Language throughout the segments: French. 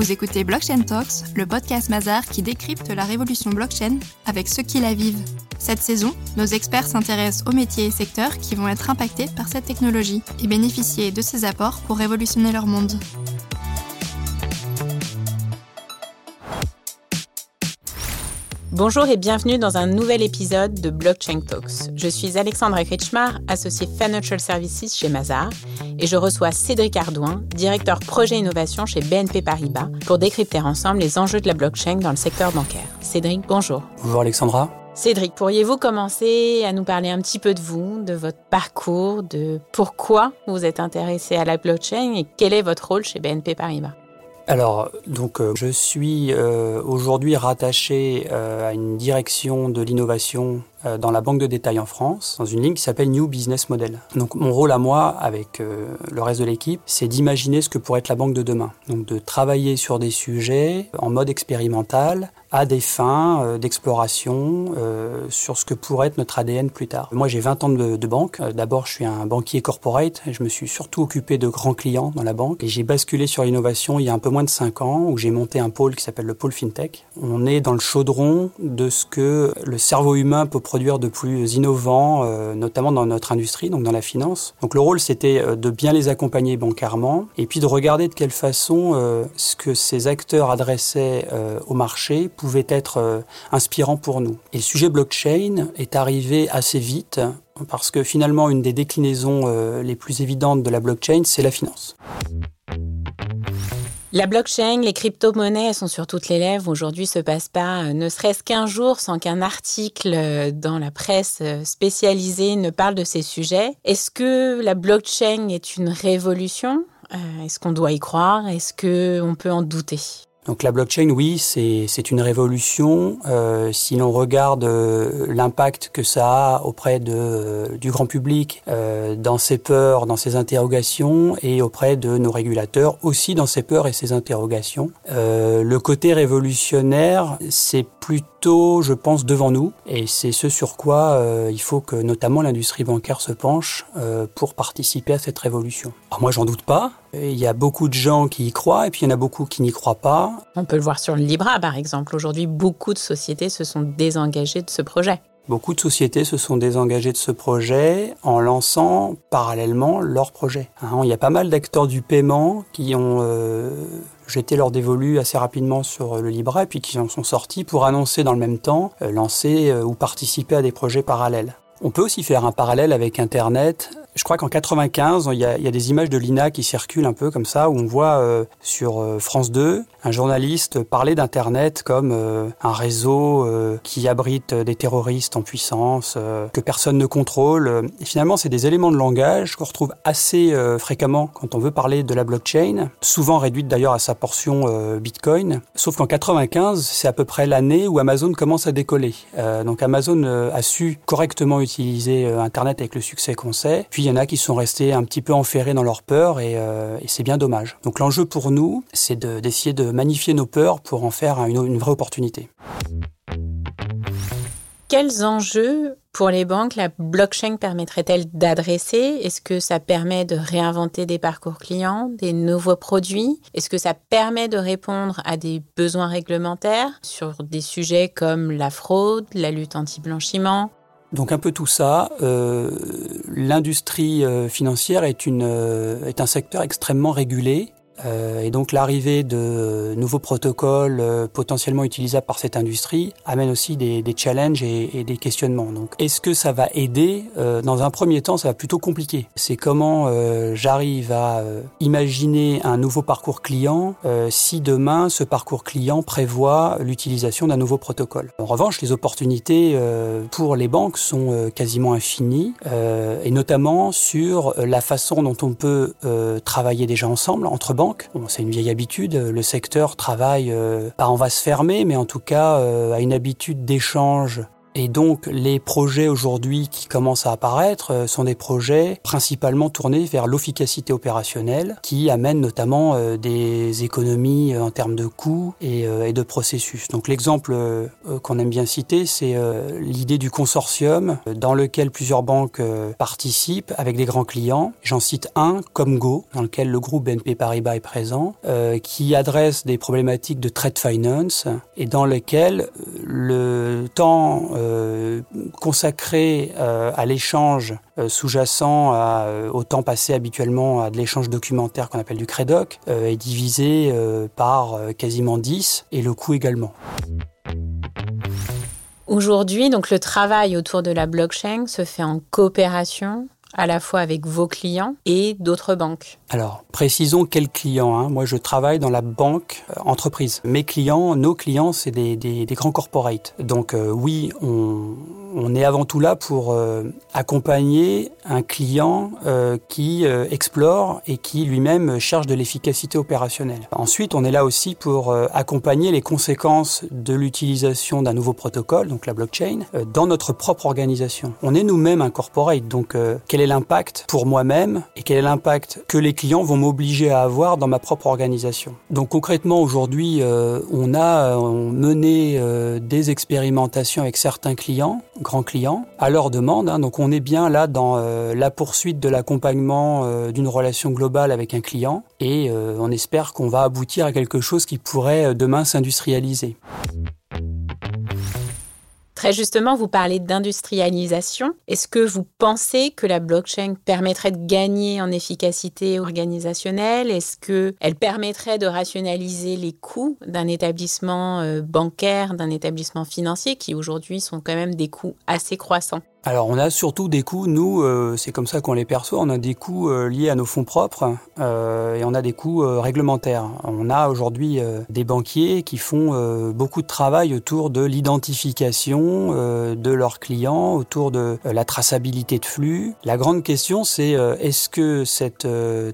Vous écoutez Blockchain Talks, le podcast Mazar qui décrypte la révolution blockchain avec ceux qui la vivent. Cette saison, nos experts s'intéressent aux métiers et secteurs qui vont être impactés par cette technologie et bénéficier de ses apports pour révolutionner leur monde. Bonjour et bienvenue dans un nouvel épisode de Blockchain Talks. Je suis Alexandra Kretschmar, associée Financial Services chez Mazar, et je reçois Cédric Ardouin, directeur projet innovation chez BNP Paribas, pour décrypter ensemble les enjeux de la blockchain dans le secteur bancaire. Cédric, bonjour. Bonjour Alexandra. Cédric, pourriez-vous commencer à nous parler un petit peu de vous, de votre parcours, de pourquoi vous êtes intéressé à la blockchain et quel est votre rôle chez BNP Paribas? Alors, donc, euh, je suis euh, aujourd'hui rattaché euh, à une direction de l'innovation dans la banque de détail en France, dans une ligne qui s'appelle New Business Model. Donc, mon rôle à moi, avec le reste de l'équipe, c'est d'imaginer ce que pourrait être la banque de demain. Donc, de travailler sur des sujets en mode expérimental, à des fins euh, d'exploration euh, sur ce que pourrait être notre ADN plus tard. Moi, j'ai 20 ans de, banque. Euh, d'abord, je suis un banquier corporate. Je me suis surtout occupé de grands clients dans la banque. Et j'ai basculé sur l'innovation il y a un peu moins de 5 ans, où j'ai monté un pôle qui s'appelle le pôle FinTech. On est dans le chaudron de ce que le cerveau humain peut produire de plus innovant, notamment dans notre industrie, donc dans la finance. Donc le rôle, c'était de bien les accompagner bancairement, et puis de regarder de quelle façon ce que ces acteurs adressaient au marché pouvait être euh, inspirant pour nous. Et le sujet blockchain est arrivé assez vite parce que finalement, une des déclinaisons euh, les plus évidentes de la blockchain, c'est la finance. La blockchain, les crypto-monnaies sont sur toutes les lèvres. Aujourd'hui, se passe pas euh, ne serait-ce qu'un jour sans qu'un article dans la presse spécialisée ne parle de ces sujets. Est-ce que la blockchain est une révolution? Est-ce qu'on doit y croire? Est-ce qu'on peut en douter? Donc la blockchain, oui, c'est une révolution. Euh, si l'on regarde euh, l'impact que ça a auprès euh, du grand public, dans ses peurs, dans ses interrogations, et auprès de nos régulateurs, aussi dans ses peurs et ses interrogations. Le côté révolutionnaire, c'est plutôt, je pense, devant nous, et c'est ce sur quoi il faut que notamment l'industrie bancaire se penche pour participer à cette révolution. Alors moi, j'en doute pas. Il y a beaucoup de gens qui y croient et puis il y en a beaucoup qui n'y croient pas. On peut le voir sur le Libra, par exemple. Aujourd'hui, beaucoup de sociétés se sont désengagées de ce projet. Beaucoup de sociétés se sont désengagées de ce projet en lançant parallèlement leur projet. Hein, il y a pas mal d'acteurs du paiement qui ont euh, jeté leur dévolu assez rapidement sur le Libra et puis qui en sont sortis pour annoncer dans le même temps, euh, lancer euh, ou participer à des projets parallèles. On peut aussi faire un parallèle avec Internet je crois qu'en 95, il y, a, des images de l'INA qui circulent un peu comme ça, où on voit euh, sur euh, France 2 un journaliste parler d'Internet comme euh, un réseau qui abrite des terroristes en puissance, que personne ne contrôle. Et finalement, c'est des éléments de langage qu'on retrouve assez fréquemment quand on veut parler de la blockchain, souvent réduite d'ailleurs à sa portion Bitcoin. Sauf qu'en 95, c'est à peu près l'année où Amazon commence à décoller. donc Amazon a su correctement utiliser Internet avec le succès qu'on sait. Puis y en a qui sont restés un petit peu enferrés dans leur peur et, euh, c'est bien dommage. Donc l'enjeu pour nous, c'est d'essayer de, magnifier nos peurs pour en faire une, une vraie opportunité. Quels enjeux pour les banques la blockchain permettrait-elle d'adresser? Est-ce que ça permet de réinventer des parcours clients, des nouveaux produits? Est-ce que ça permet de répondre à des besoins réglementaires sur des sujets comme la fraude, la lutte anti-blanchiment? Donc un peu tout ça. Euh, L'industrie euh, financière est, une, euh, est un secteur extrêmement régulé et donc l'arrivée de nouveaux protocoles euh, potentiellement utilisables par cette industrie amène aussi des, des challenges et, et, des questionnements. Donc est-ce que ça va aider? Euh, Dans un premier temps, ça va plutôt compliquer. C'est comment euh, j'arrive à imaginer un nouveau parcours client si demain ce parcours client prévoit l'utilisation d'un nouveau protocole. En revanche, les opportunités pour les banques sont quasiment infinies et notamment sur la façon dont on peut travailler déjà ensemble entre banques c'est une vieille habitude. Le secteur travaille, euh, pas en va se fermer, mais en tout cas euh, a une habitude d'échange Et donc les projets aujourd'hui qui commencent à apparaître euh, sont des projets principalement tournés vers l'efficacité opérationnelle qui amènent notamment euh, des économies euh, en termes de coûts et, de processus. Donc l'exemple qu'on aime bien citer, c'est l'idée du consortium dans lequel plusieurs banques participent avec des grands clients. J'en cite un, Comgo, dans lequel le groupe BNP Paribas est présent, qui adresse des problématiques de trade finance et dans lequel le temps euh, consacré euh, à l'échange euh, sous-jacent au temps passé habituellement à de l'échange documentaire qu'on appelle du CREDOC est divisé par quasiment 10 et le coût également. Aujourd'hui, donc le travail autour de la blockchain se fait en coopération à la fois avec vos clients et d'autres banques Alors, précisons quels clients. Hein. Moi, je travaille dans la banque euh, entreprise. Mes clients, nos clients, c'est des, des, grands corporates. Donc euh, oui, on, on, est avant tout là pour euh, accompagner un client qui explore et qui lui-même cherche de l'efficacité opérationnelle. Ensuite, on est là aussi pour accompagner les conséquences de l'utilisation d'un nouveau protocole, donc la blockchain, dans notre propre organisation. On est nous-mêmes un corporate, donc quel est l'impact pour moi-même et quel est l'impact que les clients vont m'obliger à avoir dans ma propre organisation? Donc concrètement aujourd'hui, euh, on a mené euh, des expérimentations avec certains clients, grands clients, à leur demande. Hein. donc on est bien là dans euh, la poursuite de l'accompagnement d'une relation globale avec un client et on espère qu'on va aboutir à quelque chose qui pourrait demain s'industrialiser. Très justement, vous parlez d'industrialisation. Est-ce que vous pensez que la blockchain permettrait de gagner en efficacité organisationnelle? Est-ce qu'elle permettrait de rationaliser les coûts d'un établissement euh, bancaire, d'un établissement financier qui aujourd'hui sont quand même des coûts assez croissants? Alors on a surtout des coûts, nous, euh, c'est comme ça qu'on les perçoit, on a des coûts euh, liés à nos fonds propres euh, et on a des coûts réglementaires. On a aujourd'hui des banquiers qui font beaucoup de travail autour de l'identification de leurs clients, autour de la traçabilité de flux. La grande question c'est est-ce que cette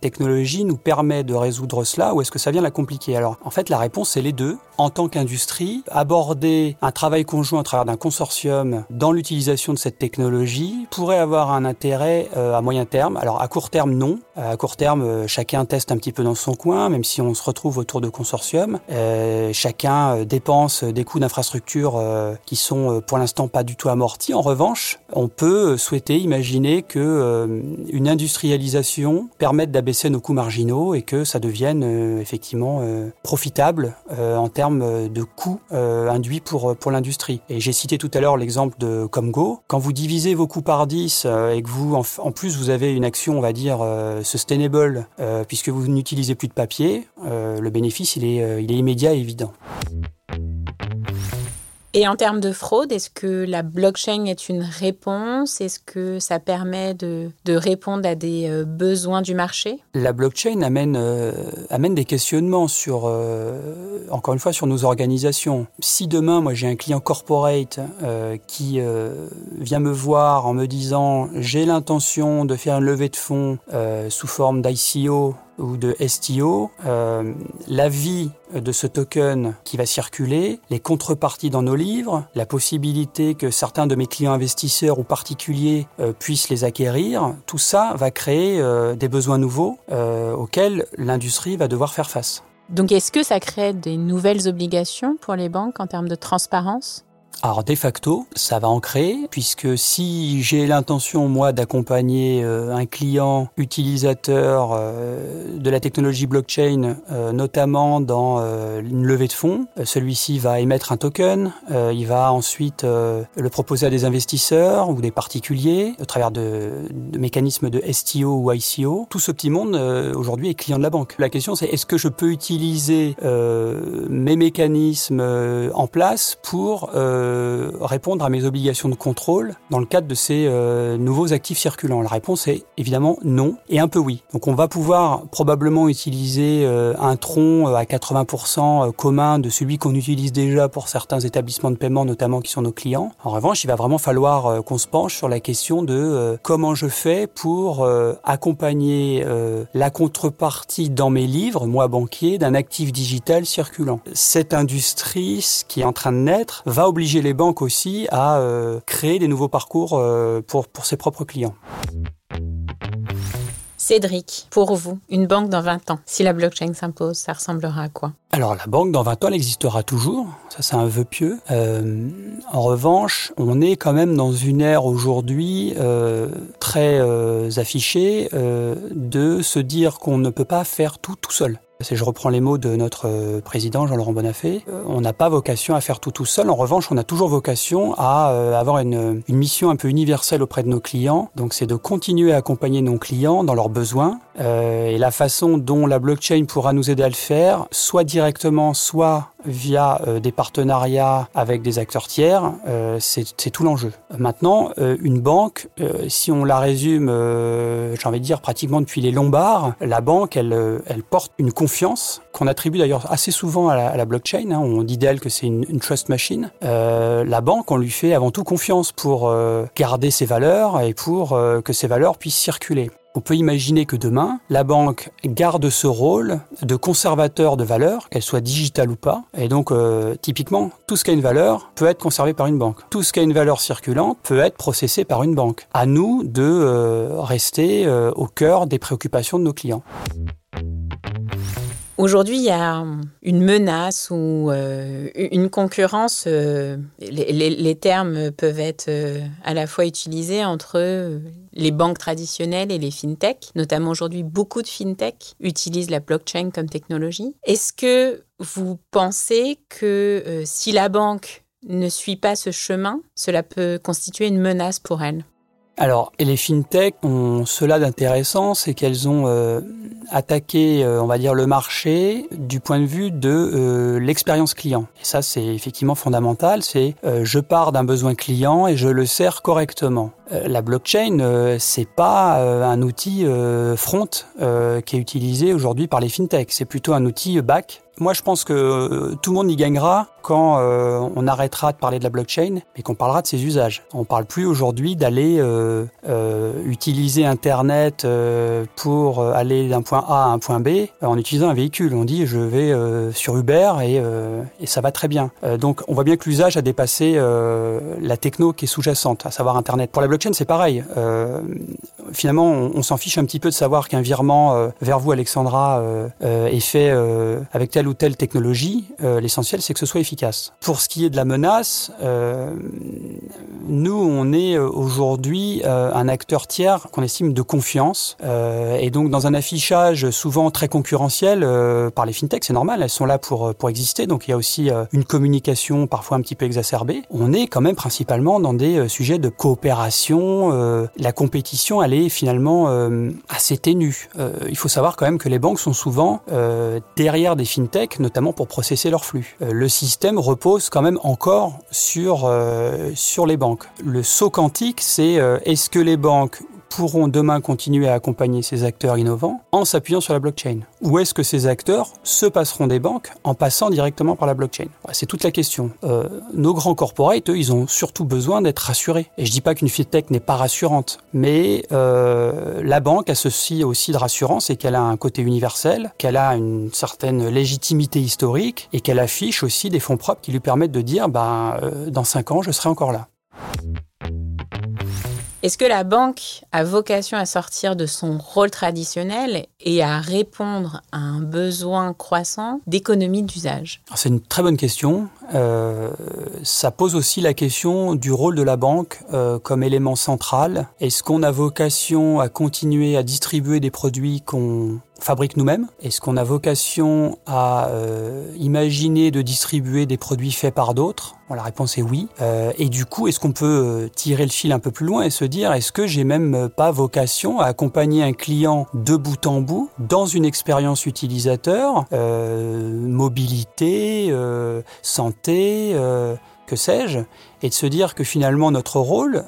technologie nous permet de résoudre cela ou est-ce que ça vient la compliquer? Alors en fait la réponse c'est les deux. En tant qu'industrie, aborder un travail conjoint à travers d'un consortium dans l'utilisation de cette technologie pourrait avoir un intérêt euh, à moyen terme. Alors à court terme, non. À court terme, euh, chacun teste un petit peu dans son coin, même si on se retrouve autour de consortiums. Euh, chacun dépense des coûts d'infrastructure qui sont pour l'instant pas du tout amortis. En revanche, on peut souhaiter imaginer que une industrialisation permette d'abaisser nos coûts marginaux et que ça devienne effectivement profitable en termes de coûts induits pour pour l'industrie. Et j'ai cité tout à l'heure l'exemple de Comgo. Quand vous divisez vos coûts par 10 euh, et que vous, en, plus, vous avez une action, on va dire, euh, sustainable, euh, puisque vous n'utilisez plus de papier, le bénéfice, il est immédiat et évident. Et en termes de fraude, est-ce que la blockchain est une réponse? Est-ce que ça permet de, répondre à des euh, besoins du marché? La blockchain amène, euh, amène des questionnements sur, euh, encore une fois, sur nos organisations. Si demain, moi, j'ai un client corporate qui vient me voir en me disant j'ai l'intention de faire une levée de fonds sous forme d'ICO ou de STO, euh, la vie de ce token qui va circuler, les contreparties dans nos livres, la possibilité que certains de mes clients investisseurs ou particuliers euh, puissent les acquérir, tout ça va créer euh, des besoins nouveaux auxquels l'industrie va devoir faire face. Donc est-ce que ça crée des nouvelles obligations pour les banques en termes de transparence? Alors de facto, ça va en créer, puisque si j'ai l'intention, moi, d'accompagner euh, un client utilisateur euh, de la technologie blockchain, euh, notamment dans une levée de fonds, celui-ci va émettre un token, il va ensuite le proposer à des investisseurs ou des particuliers au travers de, de mécanismes de STO ou ICO. Tout ce petit monde, aujourd'hui, est client de la banque. La question, c'est est-ce que je peux utiliser mes mécanismes en place pour euh, répondre à mes obligations de contrôle dans le cadre de ces euh, nouveaux actifs circulants La réponse est évidemment non et un peu oui. Donc on va pouvoir probablement utiliser euh, un tronc à 80% commun de celui qu'on utilise déjà pour certains établissements de paiement, notamment qui sont nos clients. En revanche, il va vraiment falloir qu'on se penche sur la question de comment je fais pour accompagner la contrepartie dans mes livres, moi banquier, d'un actif digital circulant. Cette industrie qui est en train de naître va obliger les banques aussi à créer des nouveaux parcours pour, pour ses propres clients. Cédric, pour vous, une banque dans 20 ans, si la blockchain s'impose, ça ressemblera à quoi? Alors la banque dans 20 ans elle existera toujours, ça c'est un vœu pieux. Euh, en revanche, on est quand même dans une ère aujourd'hui euh, très euh, affichée de se dire qu'on ne peut pas faire tout tout seul. Si je reprends les mots de notre euh, président Jean-Laurent Bonafé, euh, on n'a pas vocation à faire tout tout seul. En revanche, on a toujours vocation à euh, avoir une, mission un peu universelle auprès de nos clients. Donc, c'est de continuer à accompagner nos clients dans leurs besoins. et la façon dont la blockchain pourra nous aider à le faire, soit directement, soit via des partenariats avec des acteurs tiers, c'est tout l'enjeu. Maintenant, une banque, si on la résume, j'ai envie de dire pratiquement depuis les Lombards, la banque, elle, elle porte une confiance qu'on attribue d'ailleurs assez souvent à la, blockchain. Hein. On dit d'elle que c'est une, trust machine. Euh, la banque, on lui fait avant tout confiance pour euh, garder ses valeurs et pour euh, que ces valeurs puissent circuler. On peut imaginer que demain, la banque garde ce rôle de conservateur de valeurs, qu'elle soit digitale ou pas. Et donc, typiquement, tout ce qui a une valeur peut être conservé par une banque. Tout ce qui a une valeur circulante peut être processé par une banque. À nous de rester au cœur des préoccupations de nos clients. Aujourd'hui, il y a une menace ou euh, une concurrence. Euh, les, termes peuvent être euh, à la fois utilisés entre les banques traditionnelles et les fintech. Notamment aujourd'hui, beaucoup de fintech utilisent la blockchain comme technologie. Est-ce que vous pensez que si la banque ne suit pas ce chemin, cela peut constituer une menace pour elle? Alors, et les fintech ont cela d'intéressant, c'est qu'elles ont euh, attaqué, euh, on va dire, le marché du point de vue de euh, l'expérience client. Et ça, c'est effectivement fondamental. C'est je pars d'un besoin client et je le sers correctement. La blockchain, c'est pas un outil front qui est utilisé aujourd'hui par les fintech. C'est plutôt un outil back moi, je pense que euh, tout le monde y gagnera quand euh, on arrêtera de parler de la blockchain et qu'on parlera de ses usages. On parle plus aujourd'hui d'aller euh, utiliser Internet pour aller d'un point A à un point B en utilisant un véhicule. On dit je vais sur Uber et, ça va très bien. donc, on voit bien que l'usage a dépassé la techno qui est sous-jacente, à savoir Internet. Pour la blockchain, c'est pareil. finalement, on, s'en fiche un petit peu de savoir qu'un virement vers vous, Alexandra, est fait avec tel ou telle technologie, euh, l'essentiel c'est que ce soit efficace. Pour ce qui est de la menace, euh, nous on est euh, aujourd'hui un acteur tiers qu'on estime de confiance et donc dans un affichage souvent très concurrentiel par les fintechs, c'est normal, elles sont là pour pour exister, donc il y a aussi une communication parfois un petit peu exacerbée. On est quand même principalement dans des sujets de coopération. La compétition, elle est finalement assez ténue. il faut savoir quand même que les banques sont souvent derrière des fintechs notamment pour processer leurs flux. Euh, le système repose quand même encore sur, euh, sur les banques. Le saut quantique, c'est euh, est-ce que les banques pourront demain continuer à accompagner ces acteurs innovants en s'appuyant sur la blockchain Ou est-ce que ces acteurs se passeront des banques en passant directement par la blockchain? C'est toute la question. Euh, nos grands corporates, eux, ils ont surtout besoin d'être rassurés. Et je dis pas qu'une fintech n'est pas rassurante, mais euh, la banque a ceci aussi de rassurance, c'est qu'elle a un côté universel, qu'elle a une certaine légitimité historique et qu'elle affiche aussi des fonds propres qui lui permettent de dire, bah, euh, dans cinq ans, je serai encore là. Est-ce que la banque a vocation à sortir de son rôle traditionnel et à répondre à un besoin croissant d'économie d'usage? C'est une très bonne question. Euh, ça pose aussi la question du rôle de la banque euh, comme élément central. Est-ce qu'on a vocation à continuer à distribuer des produits qu'on fabrique nous-mêmes Est-ce qu'on a vocation à euh, imaginer de distribuer des produits faits par d'autres La réponse est oui. Euh, et du coup, est-ce qu'on peut euh, tirer le fil un peu plus loin et se dire est-ce que j'ai même pas vocation à accompagner un client de bout en bout dans une expérience utilisateur, mobilité, santé que sais-je, et de se dire que finalement notre rôle,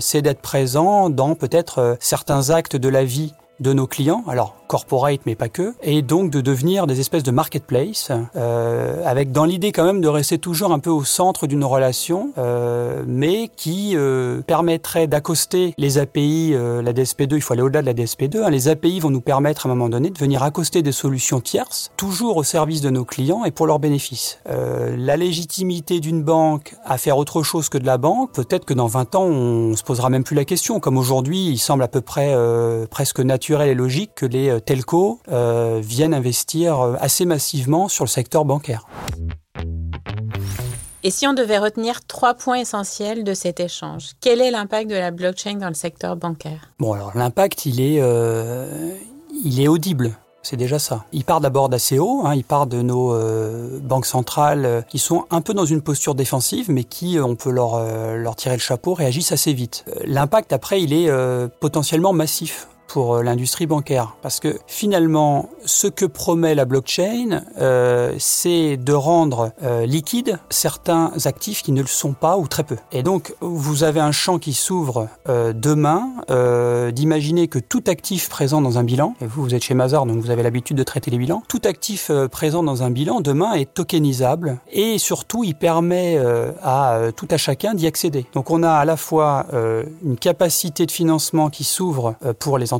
c'est d'être présent dans peut-être certains actes de la vie de nos clients? Alors, corporate, mais pas que, et donc de devenir des espèces de marketplace, euh, avec dans l'idée quand même de rester toujours un peu au centre d'une relation, euh, mais qui euh, permettrait d'accoster les API, euh, la DSP2, il faut aller au-delà de la DSP2, hein, les API vont nous permettre à un moment donné de venir accoster des solutions tierces, toujours au service de nos clients et pour leurs bénéfices. Euh, la légitimité d'une banque à faire autre chose que de la banque, peut-être que dans 20 ans, on se posera même plus la question, comme aujourd'hui, il semble à peu près euh, presque naturel et logique que les telcos euh, viennent investir euh, assez massivement sur le secteur bancaire. Et si on devait retenir trois points essentiels de cet échange, quel est l'impact de la blockchain dans le secteur bancaire? Bon, alors l'impact, il est, euh, il est audible. C'est déjà ça. Il part d'abord d'assez haut, hein, il part de nos euh, banques centrales euh, qui sont un peu dans une posture défensive, mais qui, on peut leur, leur tirer le chapeau, réagissent assez vite. L'impact, après, il est potentiellement massif pour euh, l'industrie bancaire. Parce que finalement, ce que promet la blockchain, euh, c'est de rendre euh, liquide certains actifs qui ne le sont pas ou très peu. Et donc, vous avez un champ qui s'ouvre euh, demain, euh, d'imaginer que tout actif présent dans un bilan, et vous, vous êtes chez Mazar, donc vous avez l'habitude de traiter les bilans, tout actif euh, présent dans un bilan, demain, est tokenisable, et surtout, il permet à tout à chacun d'y accéder. Donc, on a à la fois une capacité de financement qui s'ouvre pour les entreprises,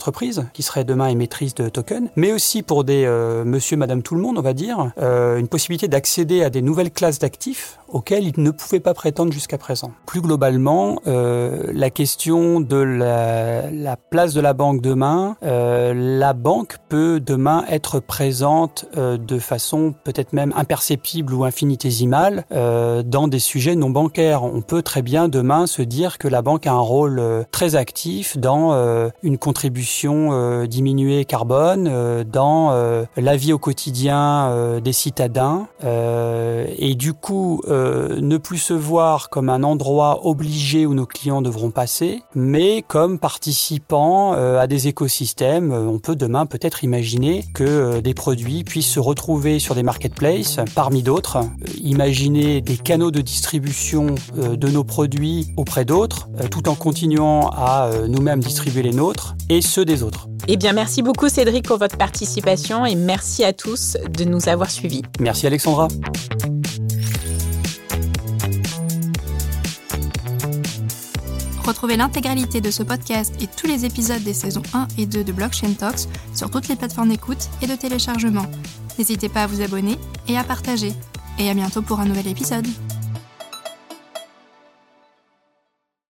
qui seraient demain émettrices de tokens, mais aussi pour des euh, monsieur, madame, tout le monde, on va dire, euh, une possibilité d'accéder à des nouvelles classes d'actifs auxquelles ils ne pouvaient pas prétendre jusqu'à présent. Plus globalement, euh, la question de la, la place de la banque demain, euh, la banque peut demain être présente de façon peut-être même imperceptible ou infinitésimale dans des sujets non bancaires. On peut très bien demain se dire que la banque a un rôle très actif dans une contribution euh, diminuée carbone, euh, dans euh, la vie au quotidien des citadins, et du coup ne plus se voir comme un endroit obligé où nos clients devront passer, mais comme participant euh, à des écosystèmes. On peut demain peut-être imaginer que des produits puissent se retrouver sur des marketplaces parmi d'autres, imaginer des canaux de distribution de nos produits auprès d'autres, tout en continuant à nous-mêmes distribuer les nôtres et ceux des autres. Eh bien, merci beaucoup Cédric pour votre participation et merci à tous de nous avoir suivis. Merci Alexandra. Retrouvez l'intégralité de ce podcast et tous les épisodes des saisons 1 et 2 de Blockchain Talks sur toutes les plateformes d'écoute et de téléchargement. N'hésitez pas à vous abonner et à partager. Et à bientôt pour un nouvel épisode.